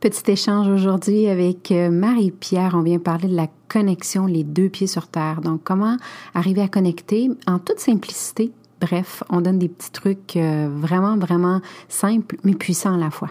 Petit échange aujourd'hui avec euh, Marie-Pierre. On vient parler de la connexion, les deux pieds sur terre. Donc, comment arriver à connecter? En toute simplicité. Bref, on donne des petits trucs euh, vraiment, vraiment simples, mais puissants à la fois.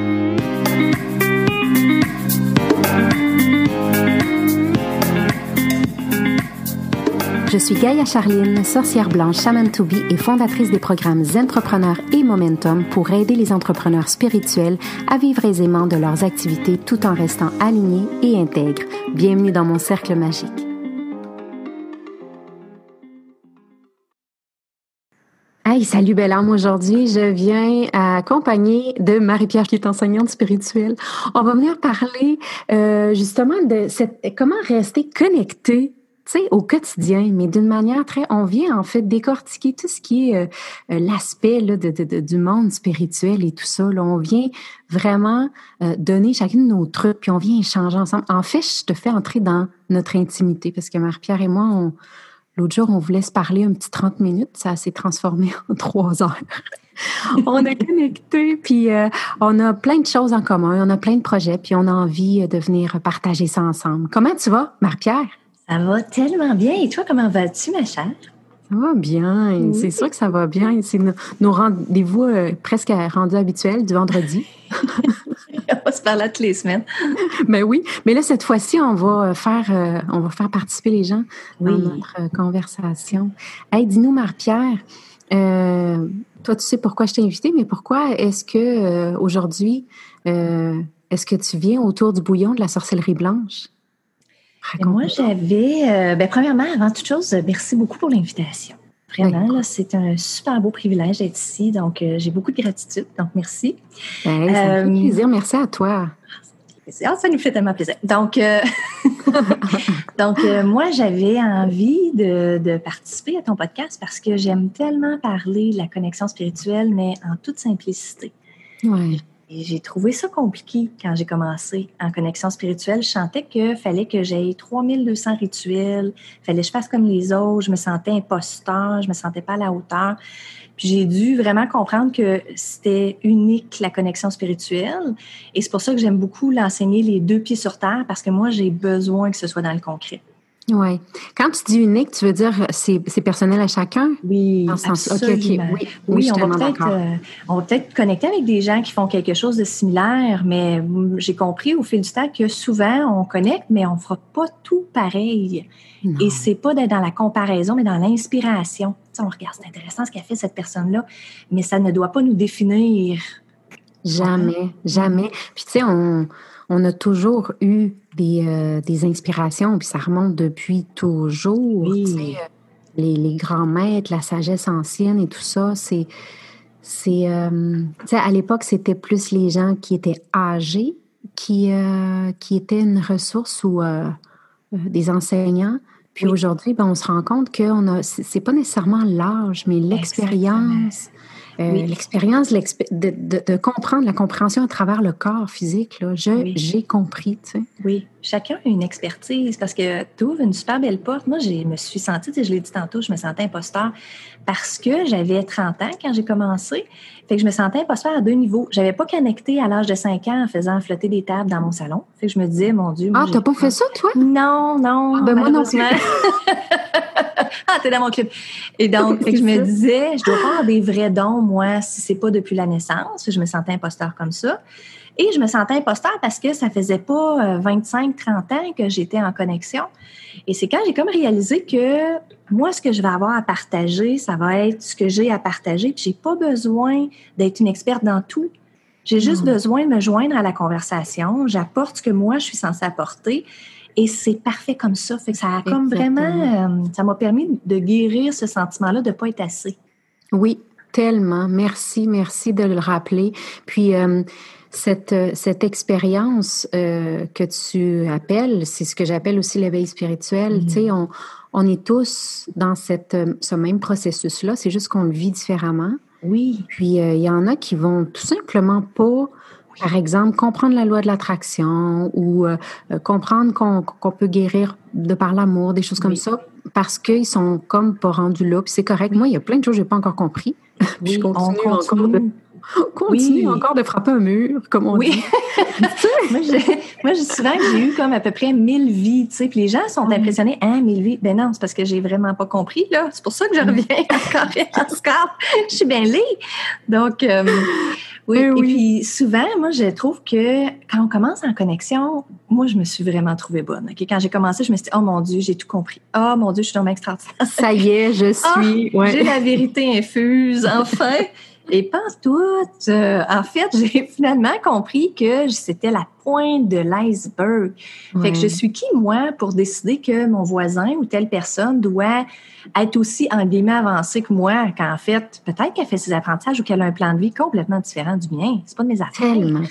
Suis Gaïa Charline, sorcière blanche Shaman to be et fondatrice des programmes Entrepreneurs et Momentum pour aider les entrepreneurs spirituels à vivre aisément de leurs activités tout en restant alignés et intègres. Bienvenue dans mon cercle magique. Hey, salut belle âme. Aujourd'hui, je viens accompagner de Marie-Pierre qui est enseignante spirituelle. On va venir parler euh, justement de cette, comment rester connecté au quotidien, mais d'une manière très, on vient en fait décortiquer tout ce qui est euh, euh, l'aspect de, du monde spirituel et tout ça. Là, on vient vraiment euh, donner chacune de nos trucs, puis on vient échanger ensemble. En fait, je te fais entrer dans notre intimité parce que Marie-Pierre et moi, l'autre jour, on voulait se parler un petit 30 minutes, ça s'est transformé en trois heures. on est connecté, puis on a plein de choses en commun, on a plein de projets, puis on a envie de venir partager ça ensemble. Comment tu vas, Marie-Pierre? Ça va tellement bien. Et toi, comment vas-tu, ma chère? Ça va bien. C'est sûr que ça va bien. C'est nos, rendez-vous euh, presque rendus habituels du vendredi. on va se parler toutes les semaines. Ben oui. Mais là, cette fois-ci, on va faire, euh, on va faire participer les gens dans notre euh, conversation. Hey, dis-nous, Marie-Pierre, toi, tu sais pourquoi je t'ai invité, mais pourquoi est-ce que aujourd'hui, est-ce que tu viens autour du bouillon de la sorcellerie blanche? Moi, j'avais, euh, ben, premièrement, avant toute chose, merci beaucoup pour l'invitation. Vraiment, c'est un super beau privilège d'être ici. Donc, euh, j'ai beaucoup de gratitude. Donc, merci. Ben, ça me fait euh, plaisir. Merci à toi. Ah, ça nous fait tellement plaisir. Donc, donc moi, j'avais envie de, de, participer à ton podcast parce que j'aime tellement parler de la connexion spirituelle, mais en toute simplicité. Oui j'ai trouvé ça compliqué quand j'ai commencé en connexion spirituelle. Je sentais qu'il fallait que j'aie 3200 rituels, fallait que je fasse comme les autres, je me sentais imposteur, je me sentais pas à la hauteur. Puis j'ai dû vraiment comprendre que c'était unique la connexion spirituelle. Et c'est pour ça que j'aime beaucoup l'enseigner les deux pieds sur terre parce que moi, j'ai besoin que ce soit dans le concret. Oui. Quand tu dis unique, tu veux dire c'est, personnel à chacun? Oui, absolument. Oui, oui, on, va peut-être, euh, on va peut-être connecter avec des gens qui font quelque chose de similaire, mais j'ai compris au fil du temps que souvent, on connecte, mais on ne fera pas tout pareil. Et c'est pas d'être dans la comparaison, mais dans l'inspiration. Tu on regarde, c'est intéressant ce qu'a fait cette personne-là, mais ça ne doit pas nous définir. Jamais, jamais. Puis tu sais, on on a toujours eu des, euh, des, inspirations, puis ça remonte depuis toujours. Euh, les, les, grands maîtres, la sagesse ancienne et tout ça, c'est. c'est euh, à l'époque, c'était plus les gens qui étaient âgés qui, qui étaient une ressource ou des enseignants. Puis aujourd'hui, ben, on se rend compte que ce n'est pas nécessairement l'âge, mais l'expérience, euh, l'expérience de, comprendre la compréhension à travers le corps physique, là, j'ai compris. Tu sais. Oui, chacun a une expertise parce que tu ouvres une super belle porte. Moi, je me suis sentie, je l'ai dit tantôt, je me sentais imposteur parce que j'avais 30 ans quand j'ai commencé. Fait que je me sentais imposteur à deux niveaux. J'avais pas connecté à l'âge de 5 ans en faisant flotter des tables dans mon salon. Fait que je me disais, mon Dieu. Ah, t'as pas fait ça, toi? Non, non. Ah, ben moi non plus. ah, t'es dans mon club. Et donc, je me disais, je dois avoir des vrais dons, moi, si c'est pas depuis la naissance. Je me sentais imposteur comme ça. Et je me sentais imposteur parce que ça faisait pas 25, euh, 30 ans que j'étais en connexion. Et c'est quand j'ai comme réalisé que moi, ce que je vais avoir à partager, ça va être ce que j'ai à partager. Puis j'ai pas besoin d'être une experte dans tout. J'ai juste besoin de me joindre à la conversation. J'apporte ce que moi, je suis censée apporter. Et c'est parfait comme ça. Fait que ça a comme vraiment, euh, ça m'a permis de guérir ce sentiment-là de ne pas être assez. Oui, tellement. Merci, merci de le rappeler. Puis, euh, cette, cette expérience euh, que tu appelles, c'est ce que j'appelle aussi l'éveil spirituel. Mm-hmm. Tu sais, on, on, est tous dans cette, ce même processus-là. C'est juste qu'on le vit différemment. Oui. Puis, il y en a qui vont tout simplement pas par exemple, comprendre la loi de l'attraction ou euh, comprendre qu'on peut guérir de par l'amour, des choses comme ça, parce qu'ils sont comme pas rendus là. Puis c'est correct. Moi, il y a plein de choses que j'ai pas encore compris. je continue, encore de, continue encore de frapper un mur, comme on oui. dit. moi, je dis souvent que j'ai eu comme à peu près 1000 vies, tu sais, puis les gens sont impressionnés. Hein, 1000 vies? Ben non, c'est parce que j'ai vraiment pas compris, là. C'est pour ça que je reviens encore et encore. Je suis bien. Donc, euh, oui, et puis souvent, moi, je trouve que quand on commence en connexion, moi, je me suis vraiment trouvée bonne. Quand j'ai commencé, je me suis dit, oh mon Dieu, j'ai tout compris. Oh mon Dieu, je suis dans extraordinaire. Ça y est, je ah, suis. J'ai la vérité infuse, enfin. Et pense tout, euh, en fait, j'ai finalement compris que c'était la pointe de l'iceberg. Fait que je suis qui, moi, pour décider que mon voisin ou telle personne doit être aussi, en guillemets, avancé que moi, qu'en fait, peut-être qu'elle fait ses apprentissages ou qu'elle a un plan de vie complètement différent du mien. C'est pas de mes affaires. Tellement.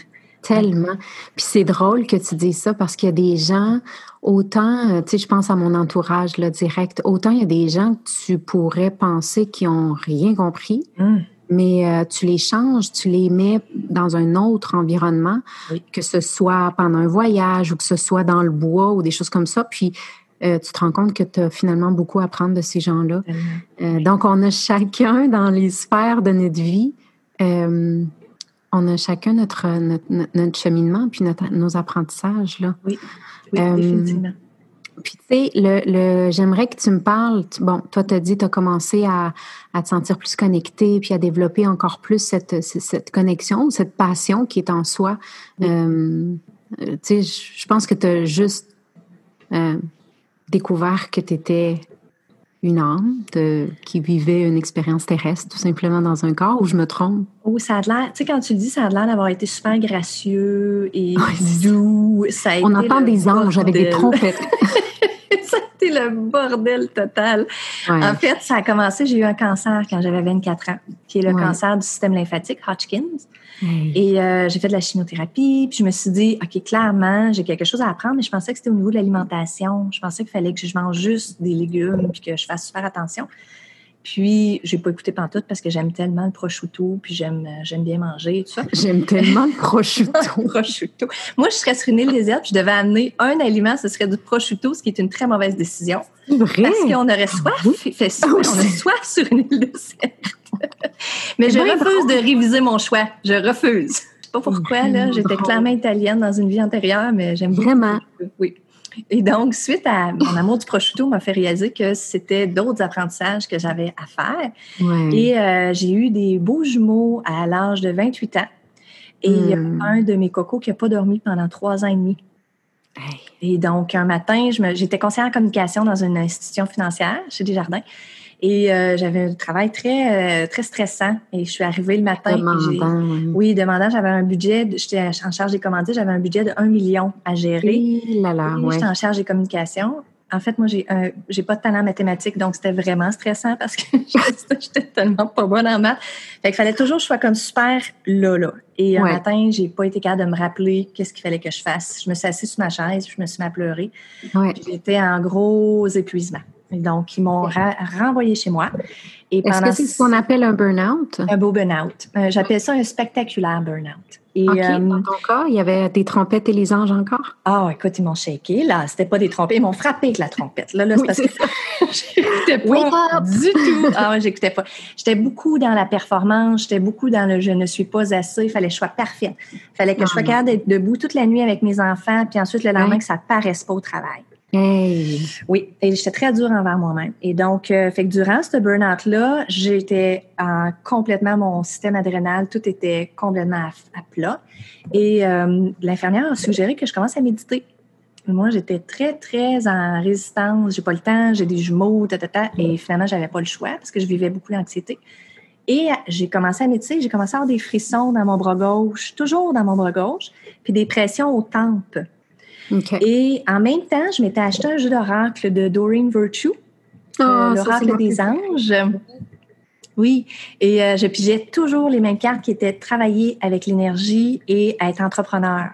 Tellement. Puis c'est drôle que tu dises ça parce qu'il y a des gens, autant, euh, tu sais, je pense à mon entourage là, direct, autant il y a des gens que tu pourrais penser qui ont rien compris. Hum mais euh, tu les changes, tu les mets dans un autre environnement, que ce soit pendant un voyage ou que ce soit dans le bois ou des choses comme ça. Puis euh, tu te rends compte que tu as finalement beaucoup à apprendre de ces gens-là. Euh, donc, on a chacun dans les sphères de notre vie, on a chacun notre, notre, cheminement puis nos apprentissages. Là. Oui, oui définitivement. Puis, tu sais, le, le j'aimerais que tu me parles. Bon, toi, tu as dit, tu as commencé à, à, te sentir plus connecté, puis à développer encore plus cette, cette connexion, cette passion qui est en soi. Euh, tu sais, je pense que tu as juste euh, découvert que tu étais une âme de, qui vivait une expérience terrestre, tout simplement dans un corps, ou je me trompe? Oh, ça a l'air, tu sais, quand tu le dis, ça a l'air d'avoir été super gracieux et doux. Ça On entend des anges avec des trompettes. C'était le bordel total. En fait, ça a commencé, j'ai eu un cancer quand j'avais 24 ans, qui est le cancer du système lymphatique, Hodgkin's. Et euh, j'ai fait de la chimiothérapie, puis je me suis dit, OK, clairement, j'ai quelque chose à apprendre, mais je pensais que c'était au niveau de l'alimentation. Je pensais qu'il fallait que je mange juste des légumes, puis que je fasse super attention. Puis, j'ai pas écouté pantoute parce que j'aime tellement le prosciutto, puis j'aime, euh, j'aime bien manger et tout ça. J'aime tellement le prosciutto. prosciutto. Moi, je serais sur une île déserte, puis je devais amener un aliment, ce serait du prosciutto, ce qui est une très mauvaise décision. Vrai? Parce qu'on aurait soif, ah fait soif, on a soif sur une île déserte. Mais je refuse de réviser mon choix. Je refuse. Je sais pas pourquoi, là. J'étais clairement italienne dans une vie antérieure, mais j'aime Vraiment? Oui. Et donc, suite à mon amour du prosciutto, m'a fait réaliser que c'était d'autres apprentissages que j'avais à faire. Et euh, j'ai eu des beaux jumeaux à l'âge de 28 ans. Et hmm. un de mes cocos qui n'a pas dormi pendant trois ans et demi. Et donc, un matin, j'étais conseillère en communication dans une institution financière chez Desjardins. Et euh, j'avais un travail très, euh, très stressant. Et je suis arrivée le matin. Demandant, oui. demandant. J'avais un budget, j'étais en charge des commandites, j'avais un budget de 1 million à gérer. Oui, là, là, J'étais en charge des communications. En fait, moi, j'ai j'ai pas de talent mathématique, donc c'était vraiment stressant parce que j'étais tellement pas bonne en maths. Fait qu'il fallait toujours que je sois comme super là, là. Et un matin, j'ai pas été capable de me rappeler qu'est-ce qu'il fallait que je fasse. Je me suis assise sur ma chaise, je me suis mis à pleurer. J'étais en gros épuisement. Donc, ils m'ont renvoyé chez moi. Est-ce que c'est ce qu'on appelle un burn-out? Un beau burn-out. Euh, j'appelle ça un spectaculaire burn-out. Et, OK, euh, dans ton cas, il y avait des trompettes et les anges encore? Ah, oh, écoute, ils m'ont shaké. Là, c'était pas des trompettes. Ils m'ont frappé avec la trompette. Là, là c'est parce que j'écoutais pas du tout. Ah, j'écoutais pas. J'étais beaucoup dans la performance. J'étais beaucoup dans le je ne suis pas assez. Il fallait que je sois parfaite. Il fallait que je sois ah. capable d'être debout toute la nuit avec mes enfants. Puis ensuite, le lendemain, que ça paraisse pas au travail. Oui, et j'étais très dure envers moi-même. Et donc, euh, fait que durant ce burn-out-là, j'étais en complètement, mon système adrénal, tout était complètement à, plat. Et euh, l'infirmière a suggéré que je commence à méditer. Moi, j'étais très, très en résistance. J'ai pas le temps, j'ai des jumeaux, ta. Et finalement, j'avais pas le choix parce que je vivais beaucoup d'anxiété. Et j'ai commencé à méditer, j'ai commencé à avoir des frissons dans mon bras gauche, toujours dans mon bras gauche, puis des pressions aux tempes. Et en même temps, je m'étais acheté un jeu d'oracle de Doreen Virtue, oh, l'oracle des anges. Oui, et euh, je pigeais toujours les mêmes cartes qui étaient travailler avec l'énergie et être entrepreneur.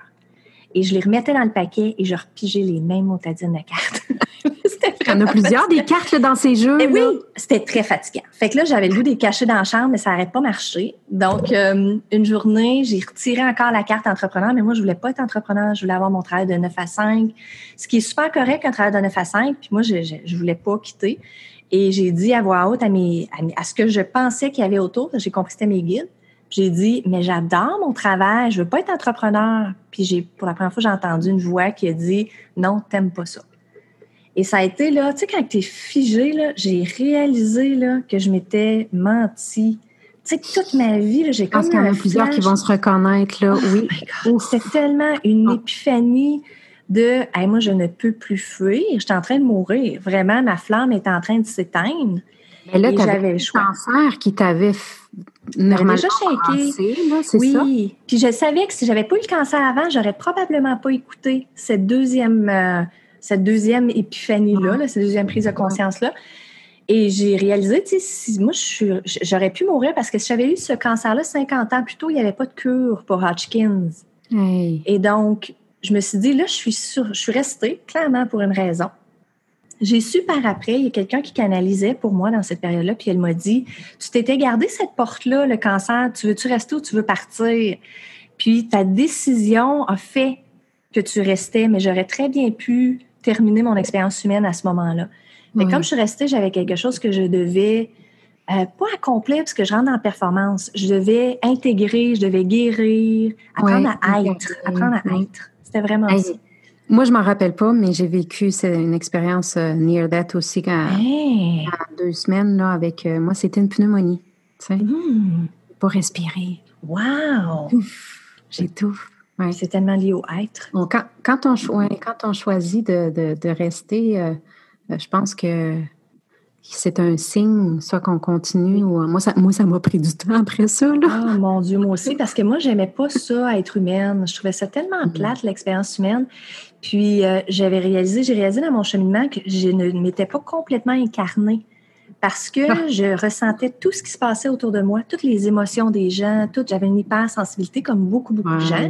Et je les remettais dans le paquet et je repigeais les mêmes motadines de cartes. Il y en a plusieurs des cartes dans ces jeux. Et eh oui, c'était très fatigant. Fait que là, j'avais le goût des cacher dans la chambre, mais ça n'arrête pas marché. Donc, euh, une journée, j'ai retiré encore la carte entrepreneur, mais moi, je voulais pas être entrepreneur, je voulais avoir mon travail de 9 à 5, ce qui est super correct, un travail de 9 à 5, puis moi, je, je, voulais pas quitter. Et j'ai dit à voix haute à, mes, à, ce que je pensais qu'il y avait autour, j'ai compris que c'était mes guides, j'ai dit, mais j'adore mon travail, je veux pas être entrepreneur. Puis j'ai, pour la première fois, j'ai entendu une voix qui a dit, non, t'aimes pas ça. Et ça a été là, tu sais, quand tu es figé, là, j'ai réalisé là, que je m'étais menti. Tu sais, toute ma vie, j'ai comme. Je pense qu'il y en a plusieurs qui vont se reconnaître, là. Oh oui. C'était tellement une ah. épiphanie de hey, moi, je ne peux plus fuir. J'étais en train de mourir. Vraiment, ma flamme est en train de s'éteindre. Mais là, tu avais le cancer qui t'avait normalement déjà c'est oui. Puis je savais que si j'avais pas eu le cancer avant, j'aurais probablement pas écouté cette deuxième. Euh, cette deuxième épiphanie-là, cette deuxième prise de conscience-là. Et j'ai réalisé, tu sais, moi, j'aurais pu mourir parce que si j'avais eu ce cancer-là 50 ans plus tôt, il n'y avait pas de cure pour Hodgkins. Et donc, je me suis dit, là, je suis sûre, je suis restée, clairement, pour une raison. J'ai su par après, il y a quelqu'un qui canalisait pour moi dans cette période-là, puis elle m'a dit, tu t'étais gardé cette porte-là, le cancer, tu veux-tu rester ou tu veux partir? Puis ta décision a fait que tu restais, mais j'aurais très bien pu terminer mon expérience humaine à ce moment-là. Mais comme je suis restée, j'avais quelque chose que je devais euh, pas accomplir parce que je rentre en performance. Je devais intégrer, je devais guérir, apprendre à être, apprendre à être. C'était vraiment ça. Moi, je m'en rappelle pas, mais j'ai vécu une expérience euh, near that aussi quand, deux semaines là avec euh, moi, c'était une pneumonie. Tu sais, mmh. pas respirer. Wow. J'étouffe. C'est tellement lié au être. quand, quand, on, quand on choisit de, de, rester, euh, euh, je pense que c'est un signe, soit qu'on continue ou euh, moi ça moi ça m'a pris du temps après ça là. Oh mon dieu moi aussi parce que moi j'aimais pas ça être humaine, je trouvais ça tellement mm-hmm. plate l'expérience humaine. Puis j'avais réalisé, j'ai réalisé dans mon cheminement que je ne m'étais pas complètement incarnée parce que ah. je ressentais tout ce qui se passait autour de moi, toutes les émotions des gens, tout. J'avais une hypersensibilité comme beaucoup, beaucoup de gens.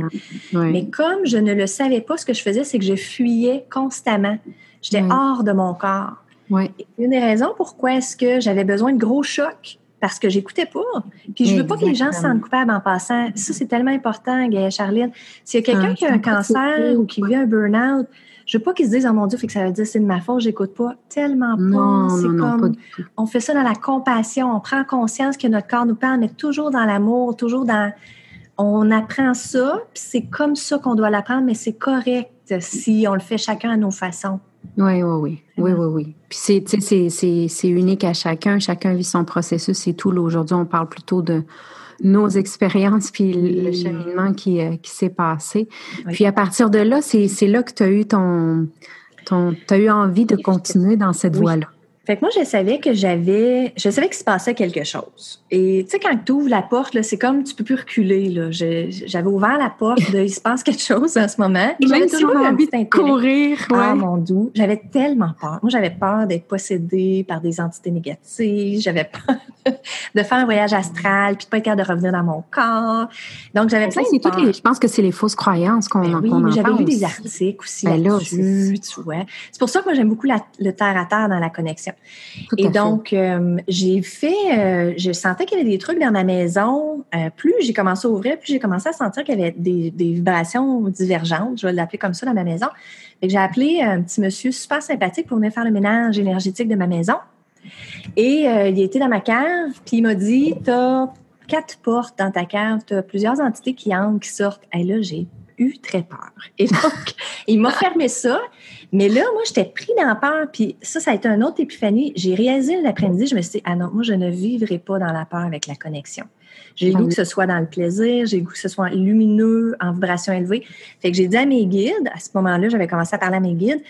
Mais comme je ne le savais pas, ce que je faisais, c'est que je fuyais constamment. J'étais hors de mon corps. Une des raisons pourquoi est-ce que j'avais besoin de gros chocs, parce que j'écoutais pas. Puis je veux pas que les gens se sentent coupables en passant. Ça, c'est tellement important, Gaëlle Charline. S'il y a quelqu'un ah, qui a un cancer ou qui vit un burn-out, je veux pas qu'ils se disent, oh mon Dieu, fait que ça veut dire c'est de ma faute, j'écoute pas. Tellement pas. C'est comme, on fait ça dans la compassion, on prend conscience que notre corps nous parle, mais toujours dans l'amour, toujours dans, on apprend ça, puis c'est comme ça qu'on doit l'apprendre, mais c'est correct si on le fait chacun à nos façons. Oui, oui, oui. Oui, oui, oui. Puis c'est unique à chacun. Chacun vit son processus c'est tout. Aujourd'hui, on parle plutôt de nos expériences puis le cheminement qui, euh, qui s'est passé. Puis à partir de là, c'est là que tu as eu ton, ton as eu envie de continuer dans cette voie-là. Fait que moi, je savais que j'avais, je savais qu'il se passait quelque chose. Et tu sais, quand tu ouvres la porte, c'est comme tu peux plus reculer. Là. J'avais ouvert la porte, de, il se passe quelque chose en ce moment. J'avais toujours envie de courir. Ah, mon doux. J'avais tellement peur. Moi, j'avais peur d'être possédée par des entités négatives. J'avais peur de faire un voyage astral, puis de pas être capable de revenir dans mon corps. Donc, j'avais plein de peurs. je pense que c'est les fausses croyances qu'on ben oui, j'avais lu des articles aussi ben là-dessus, tu vois. C'est pour ça que moi, j'aime beaucoup le terre à terre dans la connexion. Et donc, euh, j'ai fait, euh, je sentais qu'il y avait des trucs dans ma maison. Euh, plus j'ai commencé à ouvrir, plus j'ai commencé à sentir qu'il y avait des, des vibrations divergentes, je vais l'appeler comme ça, dans ma maison. J'ai appelé un petit monsieur super sympathique pour venir faire le ménage énergétique de ma maison. Et il était dans ma cave, puis il m'a dit Tu as quatre portes dans ta cave, tu as plusieurs entités qui entrent, qui sortent. Et là, j'ai eu très peur. Et donc, il m'a fermé ça. Mais là, moi, j'étais pris dans la peur. Puis ça, ça a été un autre épiphanie. J'ai réalisé l'après-midi, je me suis dit, ah non, moi, je ne vivrai pas dans la peur avec la connexion. J'ai le Ah goût oui. que ce soit dans le plaisir, j'ai le goût que ce soit lumineux, en vibration élevée. Fait que j'ai dit à mes guides, à ce moment-là, j'avais commencé à parler à mes guides,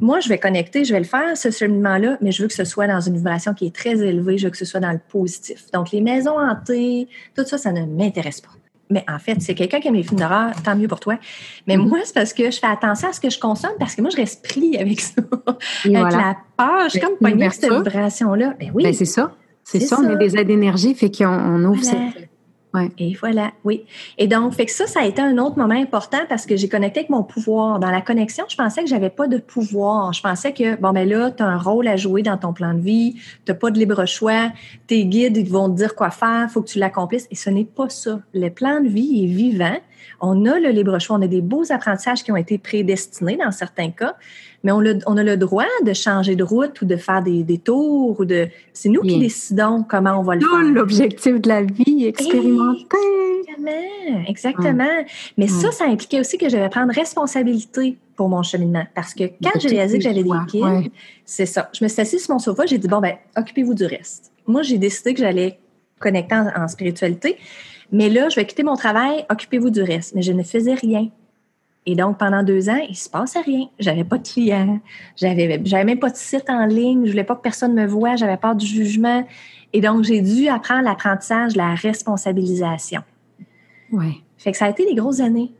moi, je vais connecter, je vais le faire, ce cheminement-là, mais je veux que ce soit dans une vibration qui est très élevée, je veux que ce soit dans le positif. Donc, les maisons hantées, tout ça, ça ne m'intéresse pas. Mais en fait, c'est quelqu'un qui aime les films d'horreur, tant mieux pour toi. Mais Mhm. moi, c'est parce que je fais attention à ce que je consomme, parce que moi, je reste pris avec ça. Avec voilà. la peur, je suis Ben, comme poignée cette vibration-là. Ben oui. Ben, c'est ça. C'est ça, on est des aides d'énergie, fait qu'on on ouvre Voilà. cette. Et voilà, oui. Et donc, fait que ça, ça a été un autre moment important parce que j'ai connecté avec mon pouvoir. Dans la connexion, je pensais que j'avais pas de pouvoir. Je pensais que, bon, ben là, tu as un rôle à jouer dans ton plan de vie, tu pas de libre choix, tes guides, vont te dire quoi faire, faut que tu l'accomplisses. Et ce n'est pas ça. Le plan de vie est vivant. On a le libre choix. On a des beaux apprentissages qui ont été prédestinés dans certains cas, mais on, le- on a le droit de changer de route ou de faire des, des tours ou de. C'est nous qui décidons comment on va le Tout faire. l'objectif de la vie, expérimenter. Exactement, exactement. Mais ça, ça impliquait aussi que je devais prendre responsabilité pour mon cheminement. Parce que quand j'ai réalisé que j'avais des kids, ouais. c'est ça. Je me suis assise sur mon sofa, j'ai dit, bon, ben, occupez-vous du reste. Moi, j'ai décidé que j'allais connecter en, en spiritualité. Mais là, je vais quitter mon travail, occupez-vous du reste. Mais je ne faisais rien. Et donc, pendant deux ans, il se passait rien. J'avais pas de clients. J'avais, j'avais même pas de site en ligne. Je voulais pas que personne me voie. J'avais peur du jugement. Et donc, j'ai dû apprendre l'apprentissage, la responsabilisation. Ouais. Fait que ça a été des grosses années.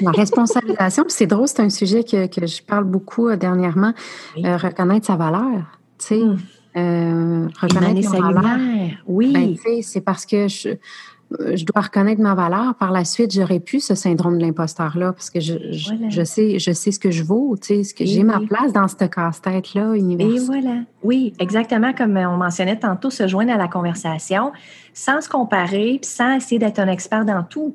La responsabilisation, c'est drôle, c'est un sujet que, que je parle beaucoup euh, dernièrement. Oui. Euh, reconnaître sa valeur. Tu sais, Mm. euh, reconnaître sa valeur. Oui. Ben, c'est parce que je, je dois reconnaître ma valeur. Par la suite, j'aurais pu ce syndrome de l'imposteur-là parce que je, je, Voilà. je sais, je sais ce que je vaux, tu sais, ce que Et j'ai ma place dans ce casse-tête-là Et universel. voilà. Oui, exactement comme on mentionnait tantôt, se joindre à la conversation sans se comparer puis sans essayer d'être un expert dans tout.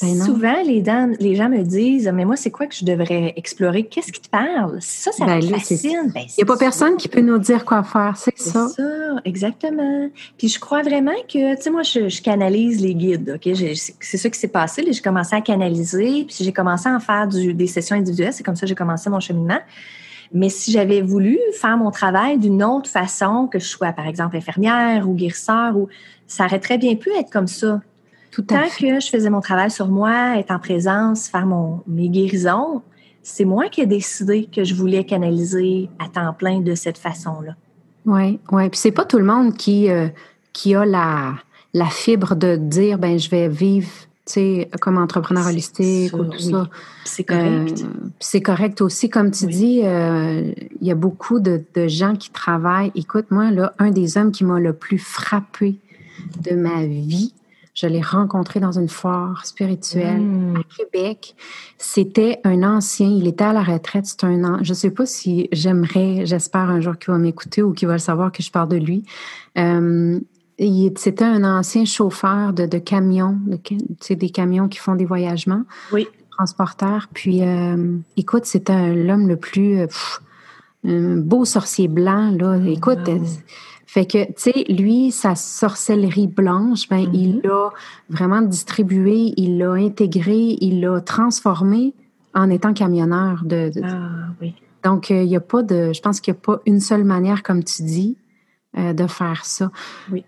Ben. Souvent, les, dam- les gens me disent Mais moi, c'est quoi que je devrais explorer? Qu'est-ce qui te parle? Ça, ça Ben c'est- fascine. Ben, Il n'y a pas ça. personne qui peut nous dire quoi faire, c'est C'est ça. ça, exactement. Puis je crois vraiment que, tu sais, moi, je, je canalise les guides, OK? C'est ça qui s'est passé. J'ai commencé à canaliser, puis j'ai commencé à en faire du- des sessions individuelles. C'est comme ça que j'ai commencé mon cheminement. Mais si j'avais voulu faire mon travail d'une autre façon, que je sois, par exemple, infirmière ou guérisseur, ou, ça aurait très bien pu être comme ça. Tout Tant que je faisais mon travail sur moi, être en présence, faire mon, mes guérisons, c'est moi qui ai décidé que je voulais canaliser à temps plein de cette façon-là. Oui, oui. Puis c'est pas tout le monde qui, euh, qui a la, la fibre de dire ben je vais vivre, tu sais, comme entrepreneur holistique ou tout oui. ça. C'est correct. Euh, c'est correct aussi, comme tu Oui. dis, euh, il y a beaucoup de, de gens qui travaillent. Écoute, moi, là, un des hommes qui m'a le plus frappé de ma vie, je l'ai rencontré dans une foire spirituelle Mm. à Québec. C'était un ancien, il était à la retraite, c'est un an. Je sais pas si j'aimerais, j'espère un jour qu'il va m'écouter ou qu'il va le savoir que je parle de lui. Euh, c'était un ancien chauffeur de, de camions, de, ca- tu sais, des camions qui font des voyagements Oui. transporteur. Puis, euh, écoute, c'était l'homme le plus euh, pff, un beau sorcier blanc. Là. Écoute, Wow. Fait que, tu sais, lui, sa sorcellerie blanche, ben, Mhm. il l'a vraiment distribué, il l'a intégré, il l'a transformé en étant camionneur. De, de- Ah oui. Donc, euh, il y a pas de, je pense qu'il n'y a pas une seule manière, comme tu dis, euh, de faire ça. Oui.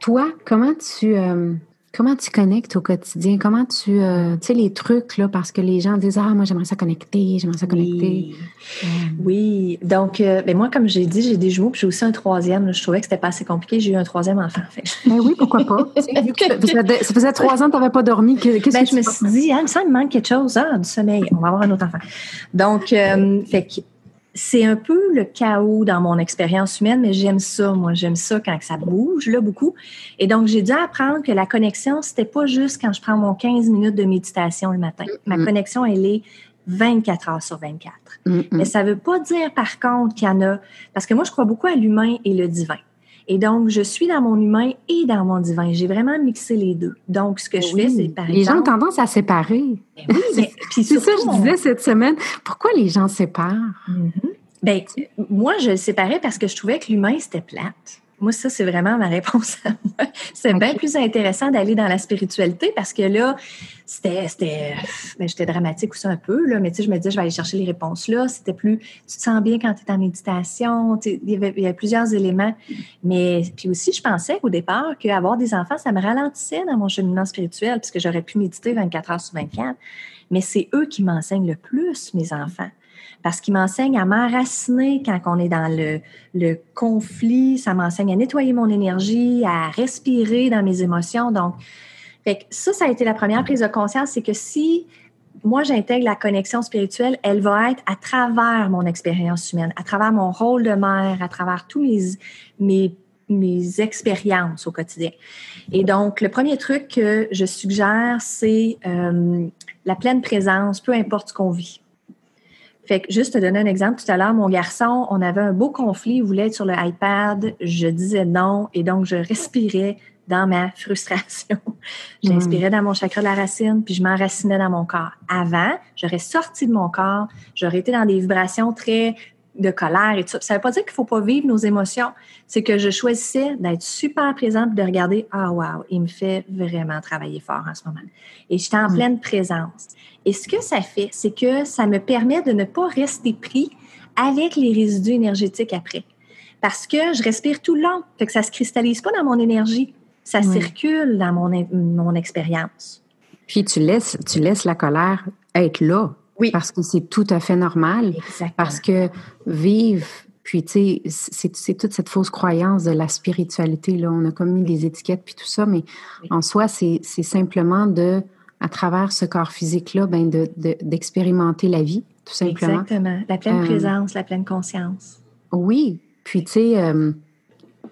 Toi, comment tu, euh, comment tu connectes au quotidien? Comment tu, euh, tu sais, les trucs, là, parce que les gens disent, ah, moi, j'aimerais ça connecter, j'aimerais ça connecter. Oui. Euh, Oui. Donc, euh, ben moi, comme j'ai dit, j'ai des jumeaux, puis j'ai aussi un troisième. là. Je trouvais que c'était pas assez compliqué. J'ai eu un troisième enfant. Fait ben oui, pourquoi pas? Vu que ça faisait- ça faisait trois ans que tu n'avais pas dormi. que- Qu'est-ce Ben, que je me suis dit, ah, il me semble qu'il manque quelque chose. Ah, du sommeil. On va avoir un autre enfant. Donc, euh, fait que c'est un peu le chaos dans mon expérience humaine, mais j'aime ça, moi. J'aime ça quand ça bouge, là, beaucoup. Et donc, j'ai dû apprendre que la connexion, c'était pas juste quand je prends mon 15 minutes de méditation le matin. Ma connexion, elle est 24 heures sur 24. Mm, mm. Mais ça veut pas dire, par contre, qu'il y en a. Parce que moi, je crois beaucoup à l'humain et le divin. Et donc, je suis dans mon humain et dans mon divin. J'ai vraiment mixé les deux. Donc, ce que je fais, c'est par les gens ont tendance à séparer. Ben oui, mais, puis C'est ça, surtout, je disais cette semaine. Pourquoi les gens séparent? Ben, moi, je le séparais parce que je trouvais que l'humain, c'était plate. Moi, ça, c'est vraiment ma réponse à moi. C'est bien plus intéressant d'aller dans la spiritualité parce que là, c'était, c'était, ben, j'étais dramatique aussi un peu, là, mais tu sais, je me disais, je vais aller chercher les réponses là. C'était plus, tu te sens bien quand tu es en méditation. Il y, avait, il y avait plusieurs éléments. Mais, puis aussi, je pensais au départ qu'avoir des enfants, ça me ralentissait dans mon cheminement spirituel puisque j'aurais pu méditer 24 heures sur 24. Mais c'est eux qui m'enseignent le plus, mes enfants parce qu'ils m'enseignent à m'enraciner quand on est dans le, conflit, ça m'enseigne à nettoyer mon énergie, à respirer dans mes émotions. Donc, ça, ça a été la première prise de conscience, c'est que si moi j'intègre la connexion spirituelle, elle va être à travers mon expérience humaine, à travers mon rôle de mère, à travers tous mes, mes mes expériences au quotidien. Et donc, le premier truc que je suggère, c'est euh, la pleine présence, peu importe ce qu'on vit. Fait que juste te donner un exemple, tout à l'heure, mon garçon, on avait un beau conflit, il voulait être sur le iPad, je disais non, et donc je respirais dans ma frustration. J'inspirais dans mon chakra de la racine, puis je m'enracinais dans mon corps. Avant, j'aurais sorti de mon corps, j'aurais été dans des vibrations très de colère et tout ça. Ça veut pas dire qu'il faut pas vivre nos émotions. C'est que je choisissais d'être super présente, de regarder, ah wow, il me fait vraiment travailler fort en ce moment. Et j'étais en mm. pleine présence. Et ce que ça fait, c'est que ça me permet de ne pas rester pris avec les résidus énergétiques après. Parce que je respire tout le long. Fait que ça se cristallise pas dans mon énergie. Ça circule dans mon, mon expérience. Puis tu laisses, tu laisses la colère être là oui. Parce que c'est tout à fait normal. Exactement. Parce que vivre, puis tu sais, c'est toute cette fausse croyance de la spiritualité. Là. On a comme mis des étiquettes puis tout ça, mais en soi, c'est simplement de, à travers ce corps physique-là, ben d'expérimenter de, la vie, tout simplement. Exactement. La pleine euh, présence, la pleine conscience. Oui. Puis tu sais, euh,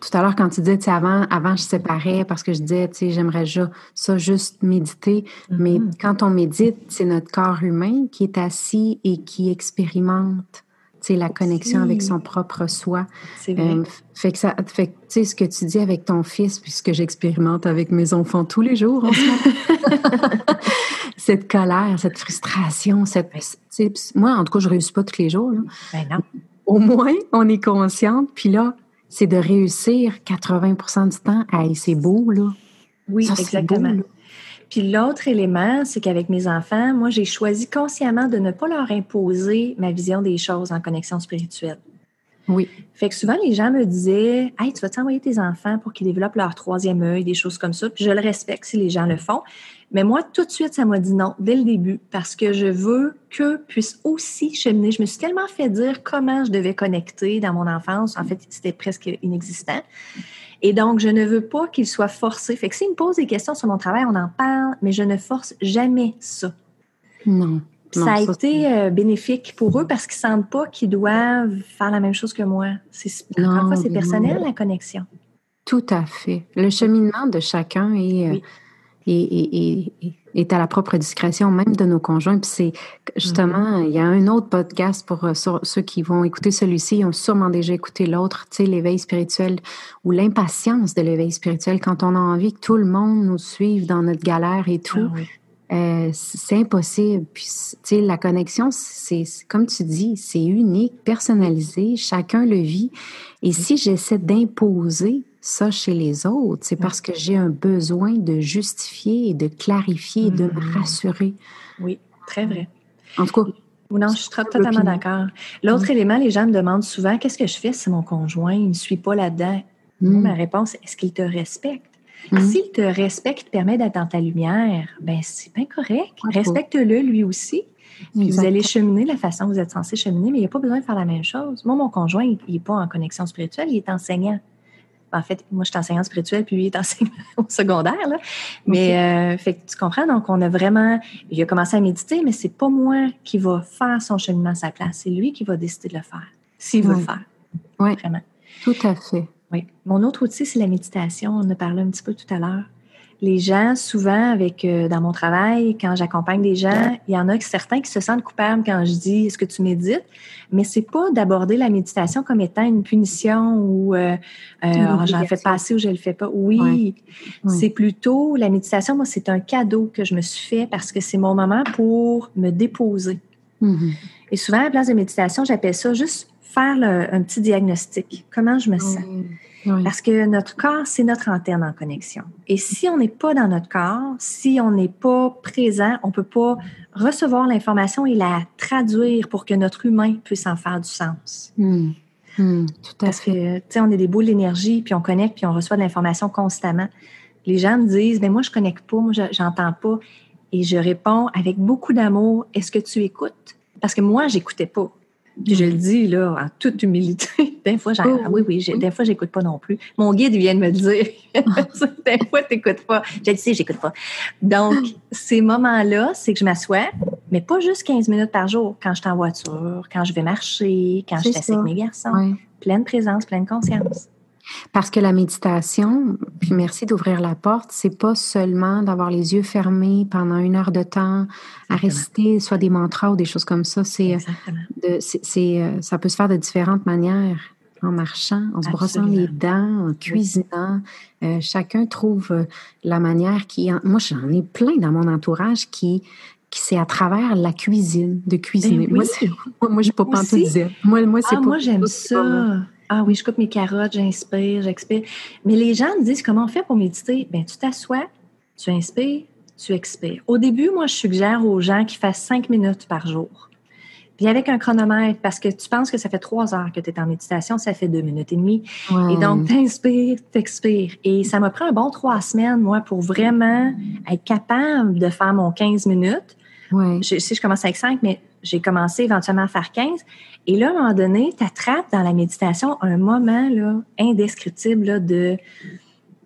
tout à l'heure, quand tu disais, tu sais, avant, avant, je séparais parce que je disais, tu sais, j'aimerais ça juste méditer. Mais mm-hmm. quand on médite, c'est notre corps humain qui est assis et qui expérimente, tu sais, la connexion avec son propre soi. C'est vrai. Euh, fait que ça, fait tu sais, ce que tu dis avec ton fils, puisque j'expérimente avec mes enfants tous les jours en ce moment. cette colère, cette frustration, cette, moi, en tout cas, je réussis pas tous les jours. Là. Ben non. Au moins, on est consciente, puis là, c'est de réussir 80% du temps. Hey, c'est beau, là. Oui, exactement. Puis l'autre élément, c'est qu'avec mes enfants, moi, j'ai choisi consciemment de ne pas leur imposer ma vision des choses en connexion spirituelle. Oui. Fait que souvent, les gens me disaient Hey, tu vas t'envoyer tes enfants pour qu'ils développent leur troisième œil, des choses comme ça. Puis je le respecte si les gens le font. Mais moi, tout de suite, ça m'a dit non dès le début parce que je veux qu'eux puissent aussi cheminer. Je me suis tellement fait dire comment je devais connecter dans mon enfance. En fait, c'était presque inexistant. Et donc, je ne veux pas qu'ils soient forcés. Fait que s'ils me posent des questions sur mon travail, on en parle, mais je ne force jamais ça. Non. ça a été euh, bénéfique pour eux parce qu'ils ne sentent pas qu'ils doivent faire la même chose que moi. Parfois, c'est personnel, la connexion. Tout à fait. Le cheminement de chacun est, euh, et, est à la propre discrétion même de nos conjoints. Puis c'est justement, mm-hmm. il y a un autre podcast pour euh, ceux qui vont écouter celui-ci, ils ont sûrement déjà écouté l'autre, tu sais, l'éveil spirituel ou l'impatience de l'éveil spirituel quand on a envie que tout le monde nous suive dans notre galère et tout. Ah euh, c'est impossible. Puis, tu sais, la connexion, c'est comme tu dis, c'est unique, personnalisé, chacun le vit. Et si j'essaie d'imposer ça chez les autres, c'est parce que j'ai un besoin de justifier et de clarifier et de me mm-hmm. rassurer. Oui, très vrai. En tout cas, non, je suis totalement d'accord. L'autre élément, les gens me demandent souvent qu'est-ce que je fais si mon conjoint ne suit pas là-dedans? Mm. Ma réponse, est-ce qu'il te respecte? Mm. S'il te respecte, te permet d'être dans ta lumière, ben c'est bien correct. Respecte-le lui aussi. Puis vous allez cheminer la façon dont vous êtes censé cheminer, mais il n'y a pas besoin de faire la même chose. Moi, mon conjoint, il n'est pas en connexion spirituelle, il est enseignant. En fait, moi, je suis enseignante spirituelle, puis lui est enseignant au secondaire. Là. Mais euh, fait tu comprends, donc on a vraiment. Il a commencé à méditer, mais c'est pas moi qui va faire son cheminement à sa place. C'est lui qui va décider de le faire, s'il veut le faire. Oui. Vraiment. Tout à fait. Oui. Mon autre outil, c'est la méditation. On en a parlé un petit peu tout à l'heure les gens, souvent, avec euh, dans mon travail, quand j'accompagne des gens, il y en a certains qui se sentent coupables quand je dis est-ce que tu médites, mais c'est pas d'aborder la méditation comme étant une punition ou euh, euh j'en fais pas assez ou je le fais pas. Oui, c'est plutôt la méditation. Moi, c'est un cadeau que je me suis fait parce que c'est mon moment pour me déposer. Mm-hmm. Et souvent, à la place de méditation, j'appelle ça juste faire un petit diagnostic. Comment je me sens? Parce que notre corps, c'est notre antenne en connexion. Et si on n'est pas dans notre corps, si on n'est pas présent, on ne peut pas recevoir l'information et la traduire pour que notre humain puisse en faire du sens. Hmm. Hmm, tout à Parce que, tu sais, on est des boules d'énergie, puis on connecte, puis on reçoit de l'information constamment. Les gens me disent, mais moi, je connecte pas, moi, j'entends pas. Et je réponds avec beaucoup d'amour, est-ce que tu écoutes? Parce que moi, j'écoutais pas. Puis je le dis là en toute humilité. des fois, j'en, ah oui, oui, des fois, j'écoute pas non plus. Mon guide vient de me le dire. des fois, t'écoutes pas. Je le sais, j'écoute pas. Donc, ces moments-là, c'est que je m'assois, mais pas juste 15 minutes par jour. Quand je suis en voiture, quand je vais marcher, quand je suis avec mes garçons. Pleine présence, pleine conscience. Parce que la méditation, puis merci d'ouvrir la porte, c'est pas seulement d'avoir les yeux fermés pendant une heure de temps à réciter soit des mantras ou des choses comme ça. C'est, euh, c'est, euh, ça peut se faire de différentes manières en marchant, en se brossant les dents, en cuisinant. Euh, chacun trouve la manière qui. Moi, j'en ai plein dans mon entourage qui qui c'est à travers la cuisine, de cuisiner. Ben moi, moi, je peux pas tout dire. Moi, moi, c'est ah, moi, j'aime ça. Ah oui, je coupe mes carottes, j'inspire, j'expire. Mais les gens me disent comment on fait pour méditer? Bien, tu t'assois, tu inspires, tu expires. Au début, moi, je suggère aux gens qu'ils fassent cinq minutes par jour. Puis avec un chronomètre, parce que tu penses que ça fait trois heures que tu es en méditation, ça fait deux minutes et demie. Et donc, t'inspires, t'expires. Et ça m'a pris un bon trois semaines, moi, pour vraiment être capable de faire mon 15 minutes. Je, si je commence avec cinq, mais j'ai commencé éventuellement à faire 15. Et là, à un moment donné, tu attrapes dans la méditation un moment là, indescriptible de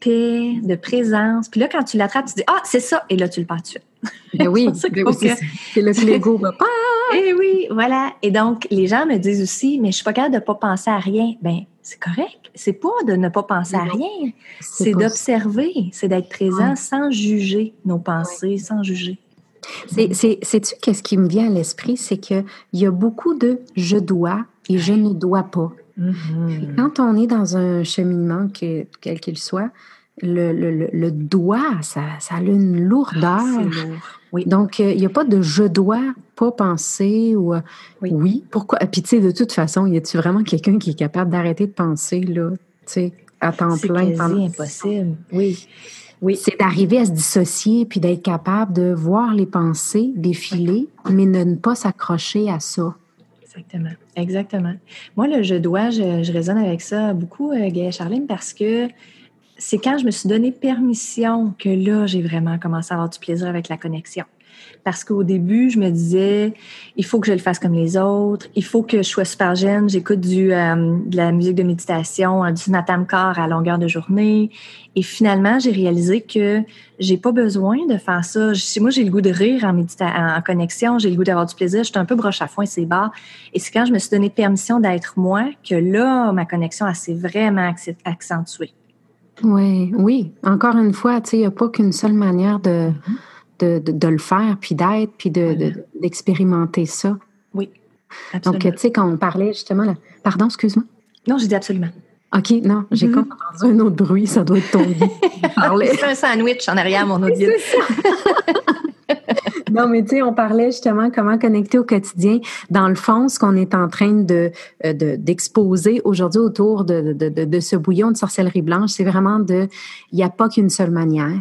paix, de présence. Puis là, quand tu l'attrapes, tu dis Ah, c'est ça. Et là, tu le pars tout de ben oui, c'est le Lego va pas. Et oui, voilà. Et donc, les gens me disent aussi Mais je suis pas capable de ne pas penser à rien. Ben, c'est correct. C'est pas de ne pas penser à rien. C'est d'observer, c'est d'être présent sans juger nos pensées, sans juger. Sais-tu qu'est-ce qui me vient à l'esprit? C'est qu'il y a beaucoup de je dois et je ne dois pas. Mm-hmm. Quand on est dans un cheminement, quel qu'il soit, le, le, le, doigt, ça, ça, a une lourdeur. Ah, oui. Donc, euh, il n'y a pas de je dois pas penser ou euh, oui. pourquoi? Puis, tu sais, de toute façon, y a-tu vraiment quelqu'un qui est capable d'arrêter de penser, là, tu sais, à temps plein? C'est impossible. Oui. Oui. C'est d'arriver à se dissocier puis d'être capable de voir les pensées défiler, mais de ne pas s'accrocher à ça. Exactement. Exactement. Moi, le je dois, je, je résonne avec ça beaucoup, euh, Gaëlle Charline, parce que c'est quand je me suis donné permission que là, j'ai vraiment commencé à avoir du plaisir avec la connexion. Parce qu'au début, je me disais, il faut que je le fasse comme les autres, il faut que je sois super jeune, j'écoute du, euh, de la musique de méditation, euh, du Natam Car à longueur de journée. Et finalement, j'ai réalisé que j'ai pas besoin de faire ça. Moi, j'ai le goût de rire en, en connexion, j'ai le goût d'avoir du plaisir, je suis un peu broche à foin, c'est bas. Et c'est quand je me suis donné permission d'être moi que là, ma connexion, s'est vraiment accentuée. Oui, oui. Encore une fois, il n'y a pas qu'une seule manière de, de, de, le faire, puis d'être, puis d'expérimenter de, ça. Oui. Absolument. Donc, tu sais, quand on parlait justement, là... pardon, excuse-moi. Non, j'ai dit absolument. OK, non, j'ai mm-hmm. entendu un autre bruit, ça doit être ton C'est un sandwich en arrière, mon guide. non, mais tu sais, on parlait justement comment connecter au quotidien. Dans le fond, ce qu'on est en train euh, d'exposer aujourd'hui autour de, ce bouillon de sorcellerie blanche, c'est vraiment de, il n'y a pas qu'une seule manière.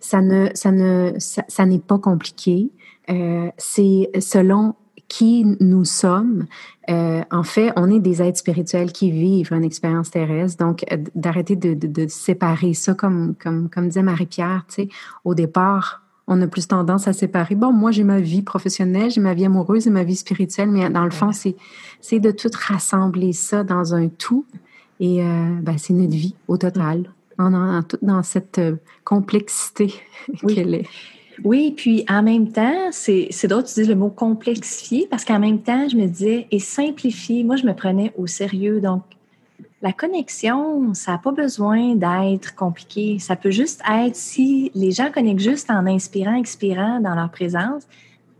Ça ne, ça ne, ça, n'est pas compliqué. Euh, c'est selon qui nous sommes. Euh, en fait, on est des êtres spirituels qui vivent une expérience terrestre. Donc, d'arrêter de, séparer ça, comme, comme, comme disait Marie-Pierre, tu sais, au départ, on a plus tendance à séparer. Bon, moi, j'ai ma vie professionnelle, j'ai ma vie amoureuse et ma vie spirituelle, mais dans le fond, c'est, c'est de tout rassembler ça dans un tout. Et euh, ben, c'est notre vie au total, en, en, dans cette euh, complexité qu'elle est. Oui, puis en même temps, c'est, c'est drôle, tu dis le mot complexifier, parce qu'en même temps, je me disais, et simplifier, moi, je me prenais au sérieux. Donc, la connexion, ça n'a pas besoin d'être compliqué. Ça peut juste être si les gens connectent juste en inspirant, expirant dans leur présence,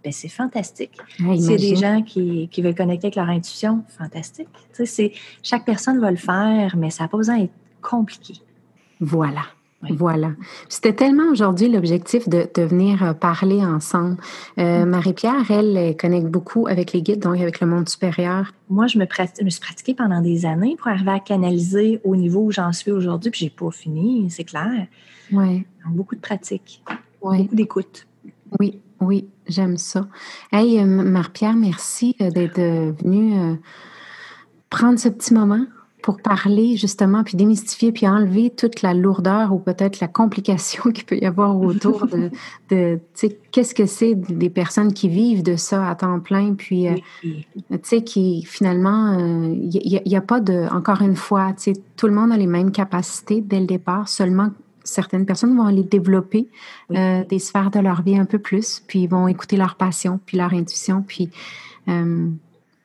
ben c'est fantastique. Ah, a des gens qui, qui, veulent connecter avec leur intuition, fantastique. Tu sais, chaque personne va le faire, mais ça n'a pas besoin d'être compliqué. Voilà. Voilà. C'était tellement aujourd'hui l'objectif de, de, venir euh, parler ensemble. Euh, mm. Marie-Pierre, elle, connecte beaucoup avec les guides, donc avec le monde supérieur. Moi, je me, me suis pratiquée pendant des années pour arriver à canaliser au niveau où j'en suis aujourd'hui, puis j'ai pas fini, c'est clair. Oui. beaucoup de pratique, beaucoup d'écoute. Oui, oui, j'aime ça. Hey, euh, Marie-Pierre, merci d'être venue prendre ce petit moment pour parler justement, puis démystifier, puis enlever toute la lourdeur ou peut-être la complication qu'il peut y avoir autour de, de tu sais, qu'est-ce que c'est des personnes qui vivent de ça à temps plein, puis, euh, tu sais, qui finalement, il euh, n'y a, pas de, encore une fois, tu sais, tout le monde a les mêmes capacités dès le départ, seulement certaines personnes vont aller développer euh, des sphères de leur vie un peu plus, puis ils vont écouter leur passion, puis leur intuition, puis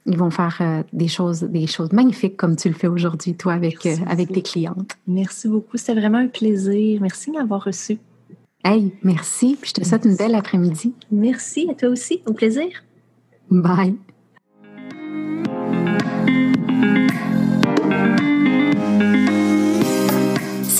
ils vont faire euh, des choses, des choses magnifiques comme tu le fais aujourd'hui, toi, avec, euh, avec tes clientes. Merci beaucoup. C'était vraiment un plaisir. Merci de m'avoir reçu. Hey, merci. je te souhaite une belle après-midi. Merci à toi aussi. Au plaisir. Bye.